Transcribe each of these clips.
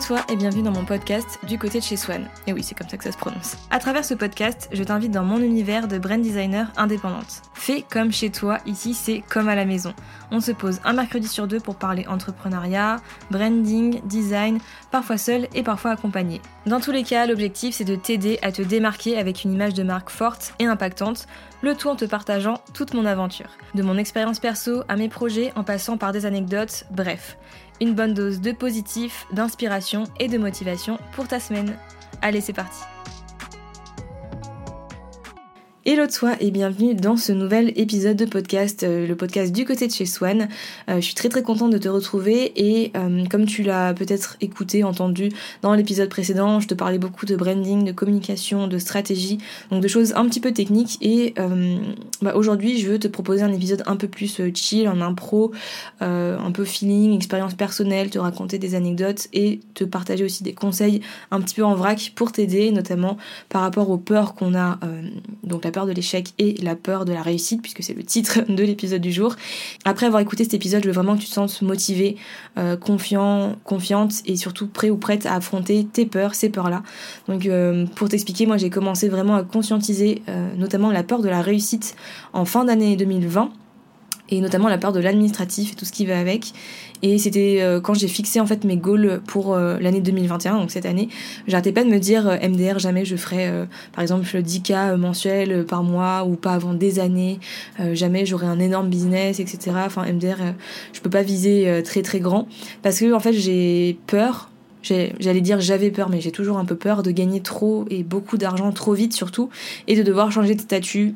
toi et bienvenue dans mon podcast Du côté de chez Swan. Et oui, c'est comme ça que ça se prononce. À travers ce podcast, je t'invite dans mon univers de brand designer indépendante. Fais comme chez toi, ici c'est comme à la maison. On se pose un mercredi sur deux pour parler entrepreneuriat, branding, design, parfois seul et parfois accompagné. Dans tous les cas, l'objectif c'est de t'aider à te démarquer avec une image de marque forte et impactante, le tout en te partageant toute mon aventure. De mon expérience perso à mes projets en passant par des anecdotes, bref une bonne dose de positif, d'inspiration et de motivation pour ta semaine. Allez, c'est parti Hello toi et bienvenue dans ce nouvel épisode de podcast, euh, le podcast du côté de chez Swan. Euh, je suis très très contente de te retrouver et euh, comme tu l'as peut-être écouté, entendu dans l'épisode précédent, je te parlais beaucoup de branding, de communication, de stratégie, donc de choses un petit peu techniques et bah, aujourd'hui je veux te proposer un épisode un peu plus chill, en impro, un peu feeling, expérience personnelle, te raconter des anecdotes et te partager aussi des conseils un petit peu en vrac pour t'aider, notamment par rapport aux peurs qu'on a, donc la peur de l'échec et la peur de la réussite, puisque c'est le titre de l'épisode du jour. Après avoir écouté cet épisode, je veux vraiment que tu te sentes motivé, euh, confiant, confiante et surtout prêt ou prête à affronter tes peurs, ces peurs-là. Donc euh, pour t'expliquer, moi j'ai commencé vraiment à conscientiser euh, notamment la peur de la réussite en fin d'année 2020 et notamment la peur de l'administratif et tout ce qui va avec. Et c'était euh, quand j'ai fixé en fait mes goals pour euh, l'année 2021, donc cette année, j'arrêtais pas de me dire euh, MDR jamais je ferai par exemple 10 cas mensuels par mois ou pas avant des années, jamais j'aurai un énorme business, etc. Enfin MDR, je peux pas viser très très grand parce que en fait j'ai peur j'allais dire j'avais peur, mais j'ai toujours un peu peur de gagner trop et beaucoup d'argent trop vite surtout, et de devoir changer de statut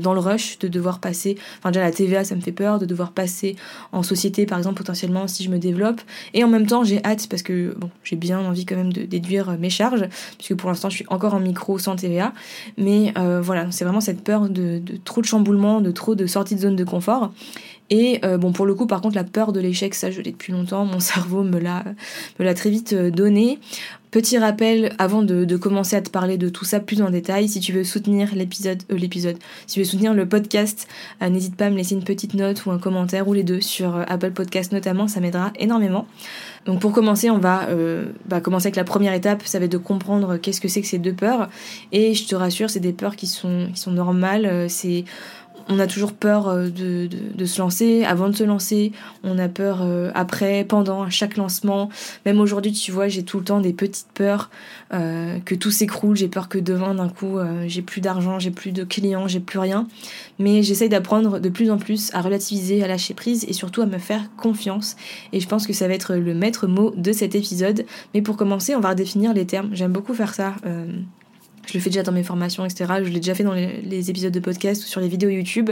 dans le rush de devoir passer, enfin déjà la TVA ça me fait peur, de devoir passer en société par exemple potentiellement si je me développe, et en même temps j'ai hâte parce que bon j'ai bien envie quand même de déduire mes charges, puisque pour l'instant je suis encore en micro sans TVA, mais euh, voilà c'est vraiment cette peur de, trop de chamboulements, de trop de sorties de zone de confort, et euh, bon, pour le coup, par contre, la peur de l'échec, ça, je l'ai depuis longtemps. Mon cerveau me l'a, me l'a très vite euh, donné. Petit rappel avant de, commencer à te parler de tout ça plus en détail, si tu veux soutenir l'épisode, euh, l'épisode, si tu veux soutenir le podcast, n'hésite pas à me laisser une petite note ou un commentaire ou les deux sur Apple Podcast notamment, ça m'aidera énormément. Donc pour commencer, on va bah, commencer avec la première étape, ça va être de comprendre qu'est-ce que c'est que ces deux peurs. Et je te rassure, c'est des peurs qui sont, qui sont normales. C'est on a toujours peur euh, de, de, se lancer, avant de se lancer, on a peur euh, après, pendant, chaque lancement. Même aujourd'hui, tu vois, j'ai tout le temps des petites peurs euh, que tout s'écroule, j'ai peur que demain, d'un coup, j'ai plus d'argent, j'ai plus de clients, j'ai plus rien. Mais j'essaye d'apprendre de plus en plus à relativiser, à lâcher prise et surtout à me faire confiance. Et je pense que ça va être le maître mot de cet épisode. Mais pour commencer, on va redéfinir les termes. J'aime beaucoup faire ça. Je le fais déjà dans mes formations, etc. Je l'ai déjà fait dans les, épisodes de podcast ou sur les vidéos YouTube.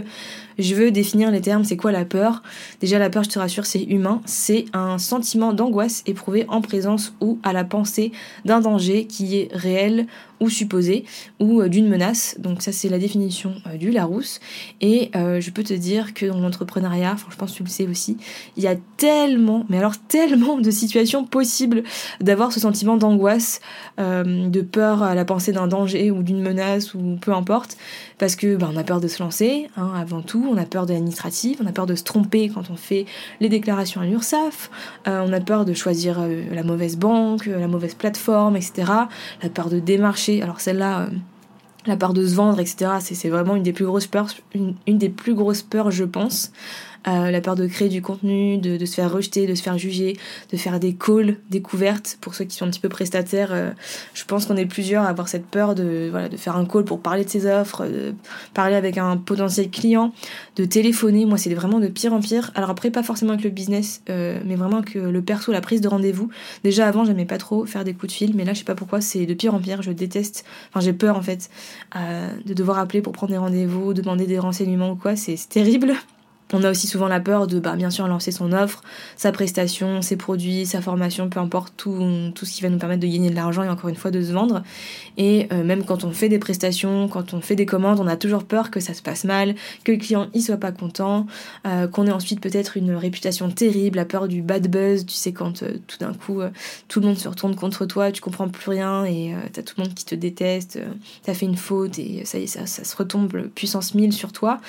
Je veux définir les termes. C'est quoi la peur? Déjà, la peur, je te rassure, c'est humain. C'est un sentiment d'angoisse éprouvé en présence ou à la pensée d'un danger qui est réel ou supposé ou euh, d'une menace. Donc ça, c'est la définition euh, du Larousse. Et euh, je peux te dire que dans l'entrepreneuriat, je pense que tu le sais aussi, il y a tellement, mais alors tellement de situations possibles d'avoir ce sentiment d'angoisse, de peur à la pensée d'un danger ou d'une menace ou peu importe, parce que bah, on a peur de se lancer hein, avant tout, on a peur de l'administratif, on a peur de se tromper quand on fait les déclarations à l'URSSAF, on a peur de choisir la mauvaise banque, la mauvaise plateforme, etc. La peur de démarcher, alors celle-là la peur de se vendre, etc. C'est vraiment une des plus grosses peurs, une, des plus grosses peurs, je pense. Euh, la peur de créer du contenu, de, se faire rejeter, de se faire juger, de faire des calls découvertes pour ceux qui sont un petit peu prestataires. Euh, je pense qu'on est plusieurs à avoir cette peur de, voilà, de faire un call pour parler de ses offres, de parler avec un potentiel client, de téléphoner. Moi, c'est vraiment de pire en pire. Alors après, pas forcément avec le business, euh, mais vraiment que le perso, la prise de rendez-vous. Déjà avant, j'aimais pas trop faire des coups de fil, mais là, je sais pas pourquoi, c'est de pire en pire. Je déteste, enfin, j'ai peur en fait de devoir appeler pour prendre des rendez-vous, demander des renseignements ou quoi. C'est terrible. On a aussi souvent la peur de, bah, bien sûr, lancer son offre, sa prestation, ses produits, sa formation, peu importe, tout, tout ce qui va nous permettre de gagner de l'argent et encore une fois de se vendre. Et euh, même quand on fait des prestations, quand on fait des commandes, on a toujours peur que ça se passe mal, que le client y soit pas content, euh, qu'on ait ensuite peut-être une réputation terrible, la peur du bad buzz, tu sais, quand euh, tout d'un coup tout le monde se retourne contre toi, tu comprends plus rien et t'as tout le monde qui te déteste, t'as fait une faute et ça y est, ça, se retombe puissance 1000 sur toi.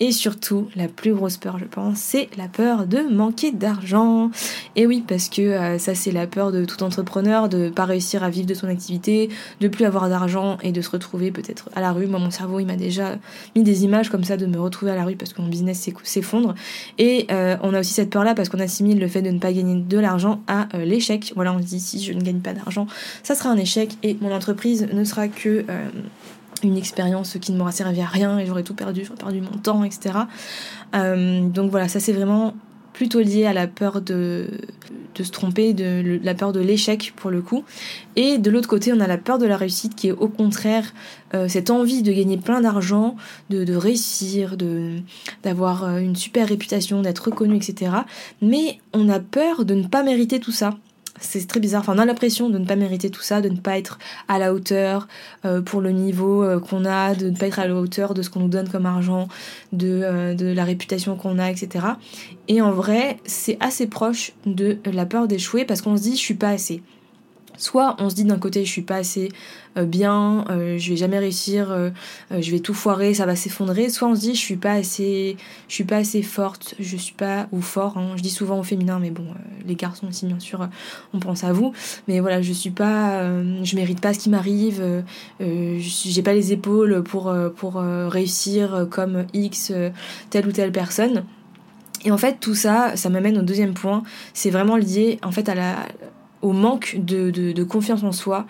Et surtout, la plus grosse peur, je pense, c'est la peur de manquer d'argent. Et oui, parce que euh, ça, c'est la peur de tout entrepreneur, de pas réussir à vivre de son activité, de plus avoir d'argent et de se retrouver peut-être à la rue. Moi, mon cerveau, il m'a déjà mis des images comme ça de me retrouver à la rue parce que mon business s'effondre. Et euh, on a aussi cette peur-là parce qu'on assimile le fait de ne pas gagner de l'argent à euh, l'échec. Voilà, on se dit si je ne gagne pas d'argent, ça sera un échec et mon entreprise ne sera que une expérience qui ne m'aura servi à rien et j'aurais tout perdu, j'aurais perdu mon temps, etc. Euh, donc voilà, ça c'est vraiment plutôt lié à la peur de, se tromper, de, la peur de l'échec pour le coup. Et de l'autre côté, on a la peur de la réussite qui est au contraire euh, cette envie de gagner plein d'argent, de, de, réussir, d'avoir euh, une super réputation, d'être reconnu, etc. Mais on a peur de ne pas mériter tout ça c'est très bizarre. Enfin, on a l'impression de ne pas mériter tout ça, de ne pas être à la hauteur euh, pour le niveau euh, qu'on a, de ne pas être à la hauteur de ce qu'on nous donne comme argent, de, euh, de la réputation qu'on a, etc. Et en vrai, c'est assez proche de la peur d'échouer parce qu'on se dit je suis pas assez. Soit on se dit d'un côté je suis pas assez euh, bien, euh, je vais jamais réussir, euh, je vais tout foirer, ça va s'effondrer. Soit on se dit je suis pas assez, je suis pas assez forte, je suis pas ou fort. Hein. Je dis souvent au féminin, mais bon, les garçons aussi bien sûr, on pense à vous. Mais voilà, je suis pas, je mérite pas ce qui m'arrive, j'ai pas les épaules pour pour réussir comme X telle ou telle personne. Et en fait, tout ça, ça m'amène au deuxième point. C'est vraiment lié en fait à la, au manque de, confiance en soi,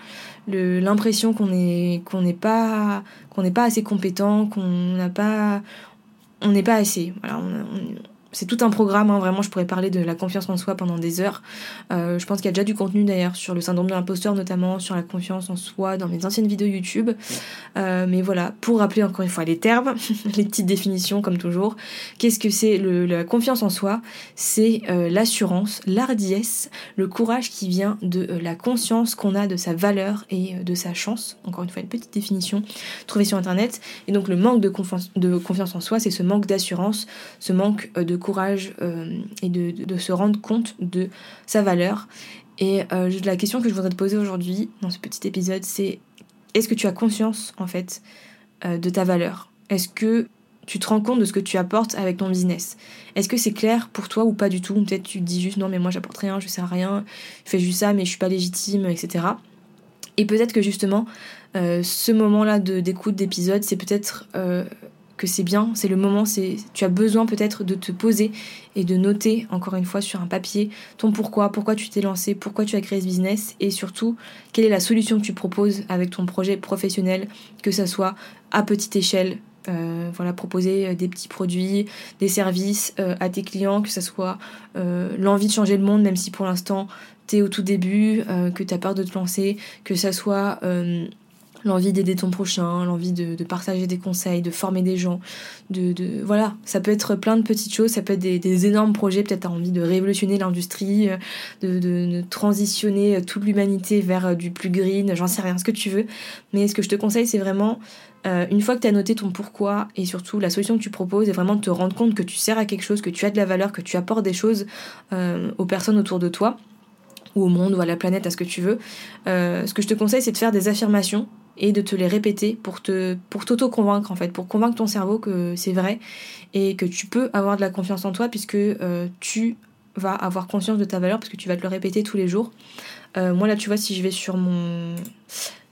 l'impression qu'on n'est qu'on pas qu'on n'est pas assez compétent, qu'on n'a pas n'est pas assez. C'est tout un programme, hein, vraiment je pourrais parler de la confiance en soi pendant des heures. Euh, je pense qu'il y a déjà du contenu d'ailleurs sur le syndrome de l'imposteur notamment, sur la confiance en soi dans mes anciennes vidéos YouTube. Euh, mais voilà, pour rappeler encore une fois les termes, les petites définitions comme toujours, qu'est-ce que c'est la confiance en soi? C'est euh, l'assurance, l'ardiesse, le courage qui vient de la conscience qu'on a de sa valeur et de sa chance. Encore une fois une petite définition trouvée sur internet. Et donc le manque de confiance, de confiance en soi, c'est ce manque d'assurance, ce manque de courage euh, et de, se rendre compte de sa valeur. Et euh, la question que je voudrais te poser aujourd'hui dans ce petit épisode, c'est est-ce que tu as conscience en fait euh, de ta valeur? Est-ce que tu te rends compte de ce que tu apportes avec ton business? Est-ce que c'est clair pour toi ou pas du tout? Peut-être tu te dis juste non mais moi j'apporte rien, je sers à rien, je fais juste ça mais je suis pas légitime, etc. Et peut-être que justement ce moment-là d'écoute d'épisode, c'est peut-être que c'est bien, c'est le moment, c'est tu as besoin peut-être de te poser et de noter encore une fois sur un papier ton pourquoi, pourquoi tu t'es lancé, pourquoi tu as créé ce business et surtout quelle est la solution que tu proposes avec ton projet professionnel, que ça soit à petite échelle, euh, voilà, proposer euh, des petits produits, des services euh, à tes clients, que ça soit l'envie de changer le monde, même si pour l'instant tu es au tout début, que tu as peur de te lancer, que ça soit l'envie d'aider ton prochain, l'envie de, partager des conseils, de former des gens, de, de, voilà, ça peut être plein de petites choses, ça peut être des, énormes projets, peut-être t'as envie de révolutionner l'industrie, euh, de, de, transitionner euh, toute l'humanité vers euh, du plus green, j'en sais rien, ce que tu veux, mais ce que je te conseille c'est vraiment une fois que tu as noté ton pourquoi et surtout la solution que tu proposes, et vraiment de te rendre compte que tu sers à quelque chose, que tu as de la valeur, que tu apportes des choses aux personnes autour de toi ou au monde ou à la planète, à ce que tu veux. ce que je te conseille, c'est de faire des affirmations et de te les répéter pour te pour t'auto-convaincre en fait, pour convaincre ton cerveau que c'est vrai et que tu peux avoir de la confiance en toi puisque euh, tu vas avoir conscience de ta valeur parce que tu vas te le répéter tous les jours. Euh, moi là tu vois si je vais sur mon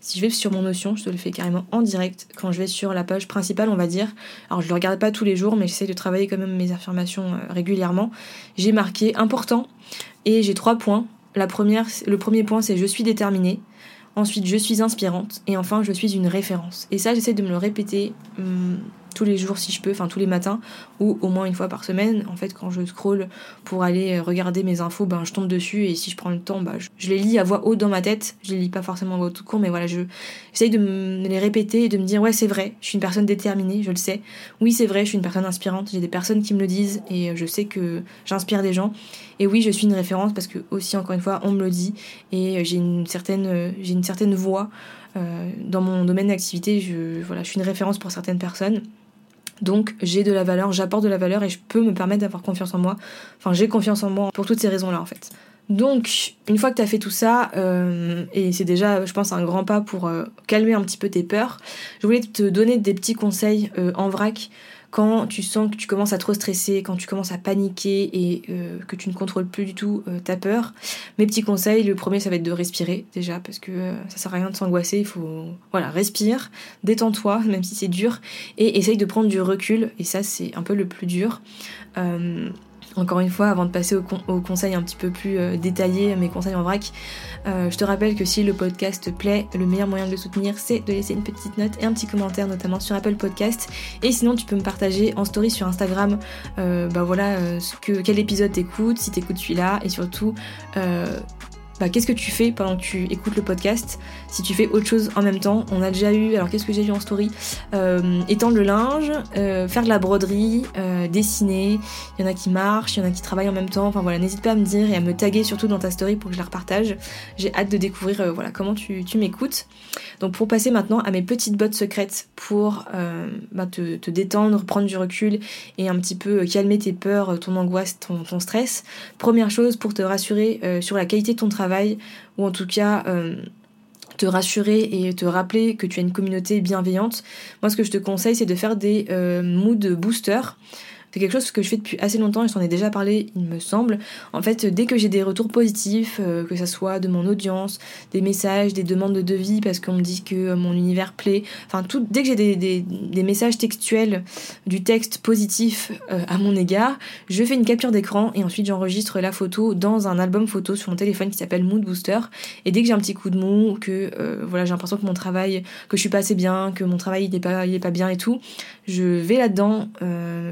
si je vais sur mon notion, je te le fais carrément en direct quand je vais sur la page principale, on va dire. Alors je le regarde pas tous les jours, mais j'essaie de travailler quand même mes affirmations euh, régulièrement. J'ai marqué important et j'ai trois points. Le premier point c'est je suis déterminée. Ensuite, je suis inspirante. Et enfin, je suis une référence. Et ça, j'essaie de me le répéter hum, tous les jours si je peux, enfin tous les matins, ou au moins une fois par semaine. En fait, quand je scroll pour aller euh, regarder mes infos, ben je tombe dessus et si je prends le temps, bah, je, les lis à voix haute dans ma tête. Je les lis pas forcément à voix tout court, mais voilà, je j'essaye de me les répéter et de me dire ouais c'est vrai, je suis une personne déterminée, je le sais. Oui c'est vrai, je suis une personne inspirante. J'ai des personnes qui me le disent et euh, je sais que j'inspire des gens. Et oui, je suis une référence parce que aussi encore une fois, on me le dit et euh, j'ai une certaine une certaine voix. dans mon domaine d'activité, je, voilà, je suis une référence pour certaines personnes. Donc j'ai de la valeur, j'apporte de la valeur et je peux me permettre d'avoir confiance en moi. Enfin j'ai confiance en moi pour toutes ces raisons-là en fait. Donc, une fois que tu as fait tout ça, et c'est déjà, je pense, un grand pas pour calmer un petit peu tes peurs, je voulais te donner des petits conseils en vrac quand tu sens que tu commences à trop stresser, quand tu commences à paniquer et euh, que tu ne contrôles plus du tout euh, ta peur, mes petits conseils, le premier ça va être de respirer déjà parce que euh, ça sert à rien de s'angoisser, il faut voilà, respire, détends-toi même si c'est dur et essaye de prendre du recul et ça c'est un peu le plus dur. Encore une fois, avant de passer au, conseil un petit peu plus euh, détaillé, mes conseils en vrac, euh, je te rappelle que si le podcast te plaît, le meilleur moyen de le soutenir, c'est de laisser une petite note et un petit commentaire, notamment sur Apple Podcast. Et sinon, tu peux me partager en story sur Instagram, euh, bah voilà, quel épisode t'écoutes, si t'écoutes celui-là, et surtout bah, qu'est-ce que tu fais pendant que tu écoutes le podcast Si tu fais autre chose en même temps, on a déjà eu, alors qu'est-ce que j'ai vu en story? Euh, Étendre le linge, euh, faire de la broderie, euh, dessiner, il y en a qui marchent, il y en a qui travaillent en même temps, enfin voilà, n'hésite pas à me dire et à me taguer surtout dans ta story pour que je la repartage. J'ai hâte de découvrir voilà, comment tu, m'écoutes. Donc pour passer maintenant à mes petites bottes secrètes pour bah, te, détendre, prendre du recul et un petit peu calmer tes peurs, ton angoisse, ton, ton stress. Première chose pour te rassurer sur la qualité de ton travail, ou en tout cas euh, te rassurer et te rappeler que tu as une communauté bienveillante, moi ce que je te conseille c'est de faire des euh, mood boosters. C'est quelque chose que je fais depuis assez longtemps et je t'en ai déjà parlé, il me semble. En fait, dès que j'ai des retours positifs, euh, que ce soit de mon audience, des messages, des demandes de devis parce qu'on me dit que euh, mon univers plaît, enfin, dès que j'ai des, messages textuels, du texte positif euh, à mon égard, je fais une capture d'écran et ensuite j'enregistre la photo dans un album photo sur mon téléphone qui s'appelle Mood Booster. Et dès que j'ai un petit coup de mou, que voilà, j'ai l'impression que mon travail, que je suis pas assez bien, que mon travail il pas, pas bien et tout, je vais là-dedans,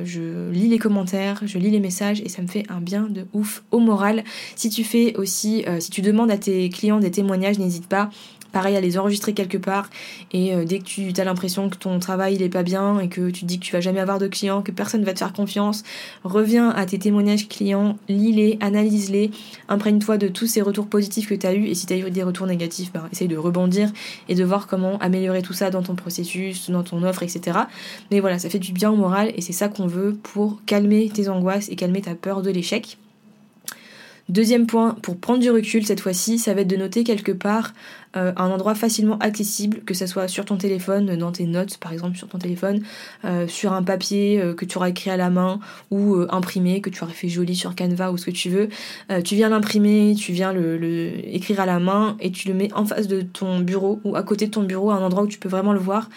je lis les commentaires, je lis les messages et ça me fait un bien de ouf au moral. Si tu fais aussi, euh, si tu demandes à tes clients des témoignages, n'hésite pas pareil à les enregistrer quelque part et euh, dès que tu as l'impression que ton travail il est pas bien et que tu dis que tu vas jamais avoir de clients, que personne va te faire confiance, reviens à tes témoignages clients, lis-les, analyse-les, imprègne-toi de tous ces retours positifs que tu as eu et si tu as eu des retours négatifs, bah, essaye de rebondir et de voir comment améliorer tout ça dans ton processus, dans ton offre, etc. Mais voilà, ça fait du bien au moral et c'est ça qu'on veut pour calmer tes angoisses et calmer ta peur de l'échec. Deuxième point, pour prendre du recul cette fois-ci, ça va être de noter quelque part euh, un endroit facilement accessible, que ce soit sur ton téléphone, dans tes notes par exemple sur ton téléphone, euh, sur un papier euh, que tu auras écrit à la main ou imprimé, que tu aurais fait joli sur Canva ou ce que tu veux. tu viens l'imprimer, tu viens le, écrire à la main et tu le mets en face de ton bureau ou à côté de ton bureau, à un endroit où tu peux vraiment le voir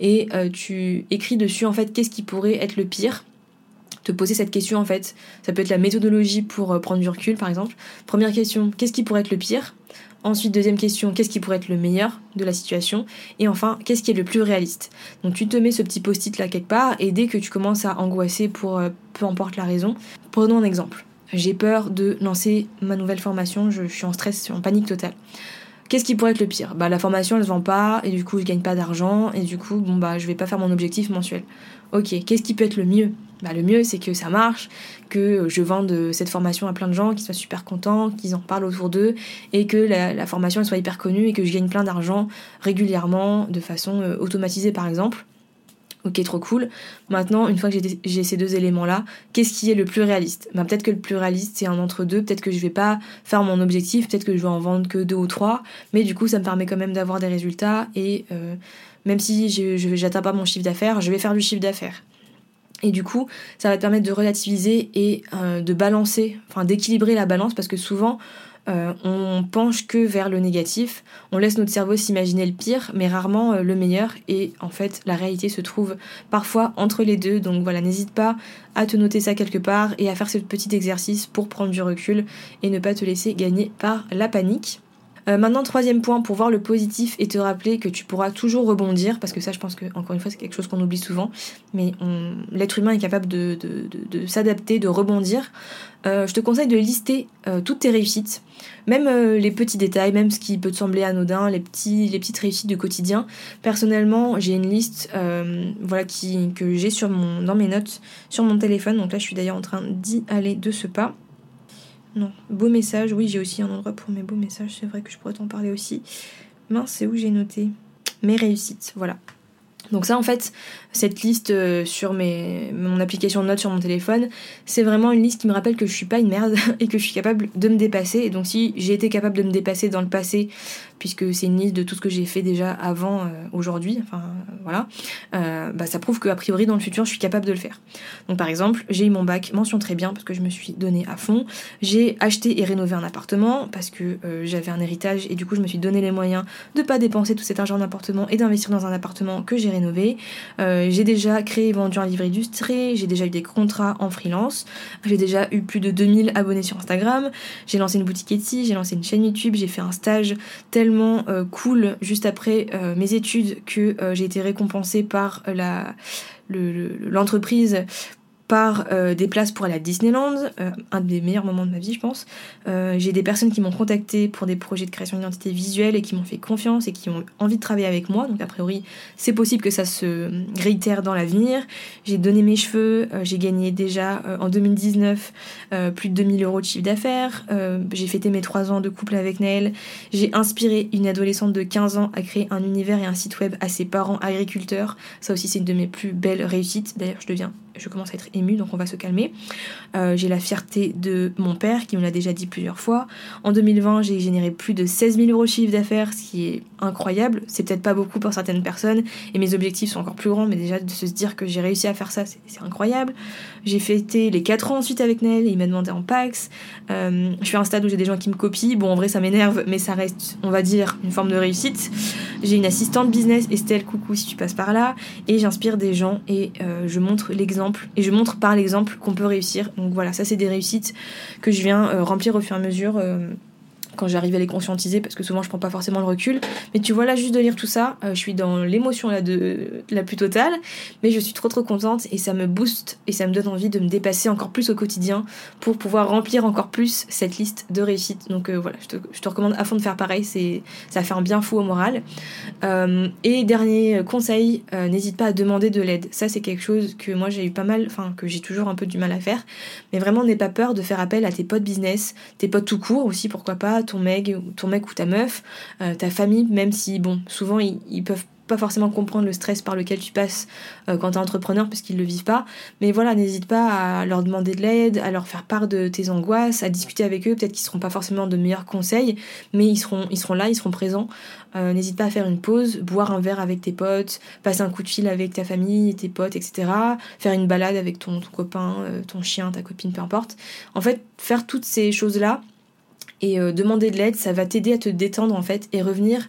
et tu écris dessus en fait qu'est-ce qui pourrait être le pire? Te poser cette question en fait. Ça peut être la méthodologie pour euh, prendre du recul par exemple. Première question, qu'est-ce qui pourrait être le pire? Ensuite, deuxième question, qu'est-ce qui pourrait être le meilleur de la situation? Et enfin, qu'est-ce qui est le plus réaliste? Donc tu te mets ce petit post-it là quelque part et dès que tu commences à angoisser pour euh, peu importe la raison, prenons un exemple. J'ai peur de lancer ma nouvelle formation, je, suis en stress, en panique totale. Qu'est-ce qui pourrait être le pire? Bah la formation elle se vend pas et du coup je gagne pas d'argent et du coup bon bah je vais pas faire mon objectif mensuel. Ok, qu'est-ce qui peut être le mieux? Bah, le mieux c'est que ça marche, que je vende cette formation à plein de gens qui soient super contents, qu'ils en parlent autour d'eux et que la, formation soit hyper connue et que je gagne plein d'argent régulièrement de façon euh, automatisée par exemple. Ok, trop cool. Maintenant, une fois que j'ai ces deux éléments-là, qu'est-ce qui est le plus réaliste? Bah, Peut-être que le plus réaliste, c'est un entre-deux. Peut-être que je vais pas faire mon objectif. Peut-être que je vais en vendre que deux ou trois. Mais du coup, ça me permet quand même d'avoir des résultats. Et euh, même si je n'atteins pas mon chiffre d'affaires, je vais faire du chiffre d'affaires. Et du coup, ça va te permettre de relativiser et euh, de balancer, enfin d'équilibrer la balance parce que souvent, euh, on penche que vers le négatif, on laisse notre cerveau s'imaginer le pire, mais rarement euh, le meilleur. Et en fait, la réalité se trouve parfois entre les deux. Donc voilà, n'hésite pas à te noter ça quelque part et à faire ce petit exercice pour prendre du recul et ne pas te laisser gagner par la panique. Euh, maintenant, troisième point, pour voir le positif et te rappeler que tu pourras toujours rebondir, parce que ça, je pense que, encore une fois, c'est quelque chose qu'on oublie souvent, mais l'être humain est capable de, s'adapter, de rebondir. Euh, je te conseille de lister euh, toutes tes réussites, même les petits détails, même ce qui peut te sembler anodin, les, petits, les petites réussites du quotidien. Personnellement, j'ai une liste voilà, qui, que j'ai dans mes notes sur mon téléphone, donc là, je suis d'ailleurs en train d'y aller de ce pas. Non, beau message. Oui, j'ai aussi un endroit pour mes beaux messages. C'est vrai que je pourrais t'en parler aussi. Mince, c'est où j'ai noté? Mes réussites, voilà. Donc ça en fait, cette liste euh, sur mes, mon application de notes sur mon téléphone, c'est vraiment une liste qui me rappelle que je suis pas une merde et que je suis capable de me dépasser. Et donc si j'ai été capable de me dépasser dans le passé, puisque c'est une liste de tout ce que j'ai fait déjà avant euh, aujourd'hui, enfin voilà, euh, bah, ça prouve qu'a priori dans le futur je suis capable de le faire. Donc par exemple, j'ai eu mon bac, mention très bien parce que je me suis donné à fond. J'ai acheté et rénové un appartement parce que j'avais un héritage et du coup je me suis donné les moyens de pas dépenser tout cet argent en appartement et d'investir dans un appartement que j'ai rénové. Euh, j'ai déjà créé et vendu un livre illustré, j'ai déjà eu des contrats en freelance, j'ai déjà eu plus de 2000 abonnés sur Instagram, j'ai lancé une boutique Etsy, j'ai lancé une chaîne YouTube, j'ai fait un stage tellement euh, cool juste après euh, mes études que j'ai été récompensée par la l'entreprise par euh, des places pour aller à Disneyland, euh, un des meilleurs moments de ma vie, je pense. Euh, j'ai des personnes qui m'ont contacté pour des projets de création d'identité visuelle et qui m'ont fait confiance et qui ont envie de travailler avec moi. Donc, a priori, c'est possible que ça se réitère dans l'avenir. J'ai donné mes cheveux, j'ai gagné déjà en 2019 plus de 2000 euros de chiffre d'affaires. j'ai fêté mes 3 ans de couple avec Naël. J'ai inspiré une adolescente de 15 ans à créer un univers et un site web à ses parents agriculteurs. Ça aussi, c'est une de mes plus belles réussites. D'ailleurs, je deviens je commence à être émue, donc on va se calmer. Euh, j'ai la fierté de mon père, qui me l'a déjà dit plusieurs fois. En 2020, j'ai généré plus de 16 000 euros chiffre d'affaires, ce qui est incroyable. C'est peut-être pas beaucoup pour certaines personnes, et mes objectifs sont encore plus grands, mais déjà de se dire que j'ai réussi à faire ça, c'est incroyable. J'ai fêté les 4 ans ensuite avec Nel, et il m'a demandé en Pax. Euh, je suis à un stade où j'ai des gens qui me copient. Bon, en vrai, ça m'énerve, mais ça reste, on va dire, une forme de réussite. J'ai une assistante business, Estelle, coucou si tu passes par là, et j'inspire des gens, et euh, je montre l'exemple et je montre par l'exemple qu'on peut réussir. Donc voilà, ça c'est des réussites que je viens euh, remplir au fur et à mesure. Quand j'arrive à les conscientiser parce que souvent je prends pas forcément le recul. Mais tu vois là juste de lire tout ça euh, je suis dans l'émotion là de la plus totale. Mais je suis trop trop contente et ça me booste et ça me donne envie de me dépasser encore plus au quotidien pour pouvoir remplir encore plus cette liste de réussites. Donc euh, voilà je te, je te, recommande à fond de faire pareil. C'est ça fait un bien fou au moral. Euh, et dernier conseil n'hésite pas à demander de l'aide. Ça c'est quelque chose que moi j'ai eu pas mal enfin que j'ai toujours un peu du mal à faire. Mais vraiment n'aie pas peur de faire appel à tes potes business tes potes tout court aussi pourquoi pas ton mec, ton mec ou ta meuf, euh, ta famille, même si, bon, souvent ils, peuvent pas forcément comprendre le stress par lequel tu passes euh, quand tu es entrepreneur parce qu'ils le vivent pas. Mais voilà, n'hésite pas à leur demander de l'aide, à leur faire part de tes angoisses, à discuter avec eux. Peut-être qu'ils seront pas forcément de meilleurs conseils, mais ils seront, ils seront là, ils seront présents. Euh, n'hésite pas à faire une pause, boire un verre avec tes potes, passer un coup de fil avec ta famille, tes potes, etc. Faire une balade avec ton, ton copain, ton chien, ta copine, peu importe. En fait, faire toutes ces choses-là, et euh, demander de l'aide, ça va t'aider à te détendre en fait et revenir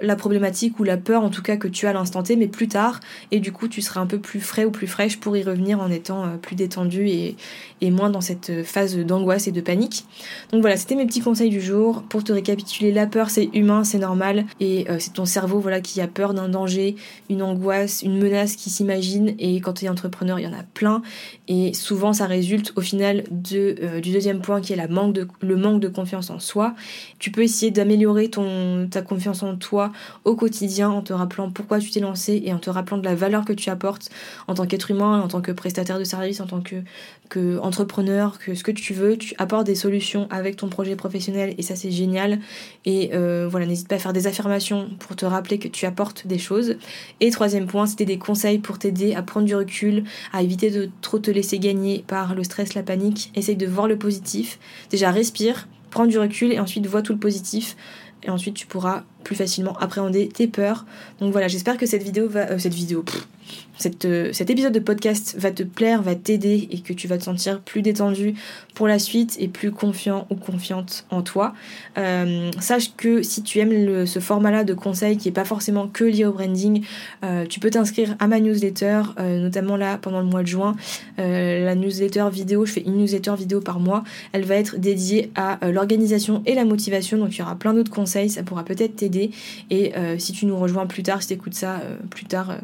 la problématique ou la peur en tout cas que tu as à l'instant T mais plus tard et du coup tu seras un peu plus frais ou plus fraîche pour y revenir en étant euh, plus détendu et, et moins dans cette phase d'angoisse et de panique. Donc voilà, c'était mes petits conseils du jour. Pour te récapituler, la peur c'est humain, c'est normal et euh, c'est ton cerveau voilà qui a peur d'un danger, une angoisse, une menace qui s'imagine et quand tu es entrepreneur, il y en a plein et souvent ça résulte au final euh, du deuxième point qui est le manque de confiance en soi. Tu peux essayer d'améliorer ta confiance toi au quotidien en te rappelant pourquoi tu t'es lancé et en te rappelant de la valeur que tu apportes en tant qu'être humain, en tant que prestataire de service, en tant que, que entrepreneur, que ce que tu veux, tu apportes des solutions avec ton projet professionnel et ça c'est génial. Et euh, voilà, n'hésite pas à faire des affirmations pour te rappeler que tu apportes des choses. Et troisième point, c'était des conseils pour t'aider à prendre du recul, à éviter de trop te laisser gagner par le stress, la panique. Essaye de voir le positif. Déjà respire, prends du recul et ensuite vois tout le positif et ensuite tu pourras plus facilement appréhender tes peurs. Donc voilà, j'espère que cette vidéo va... Euh, cette vidéo... Euh, cet épisode de podcast va te plaire, va t'aider et que tu vas te sentir plus détendu pour la suite et plus confiant ou confiante en toi. Euh, sache que si tu aimes ce format-là de conseils qui est pas forcément que lié au branding, euh, tu peux t'inscrire à ma newsletter, notamment là pendant le mois de juin. la newsletter vidéo, je fais une newsletter vidéo par mois. Elle va être dédiée à l'organisation et la motivation, donc il y aura plein d'autres conseils, ça pourra peut-être Et si tu nous rejoins plus tard, si tu écoutes ça plus tard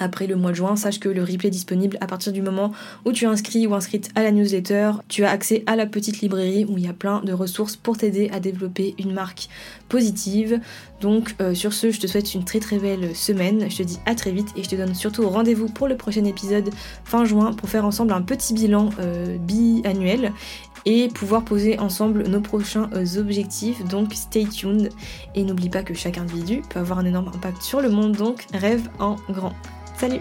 après le mois de juin, sache que le replay est disponible à partir du moment où tu es inscrit ou inscrite à la newsletter. Tu as accès à la petite librairie où il y a plein de ressources pour t'aider à développer une marque positive. Donc euh, sur ce, je te souhaite une très très belle semaine. Je te dis à très vite et je te donne surtout rendez-vous pour le prochain épisode fin juin pour faire ensemble un petit bilan euh, biannuel et pouvoir poser ensemble nos prochains objectifs. Donc stay tuned et n'oublie pas que chaque individu peut avoir un énorme impact sur le monde, donc rêve en grand. Salut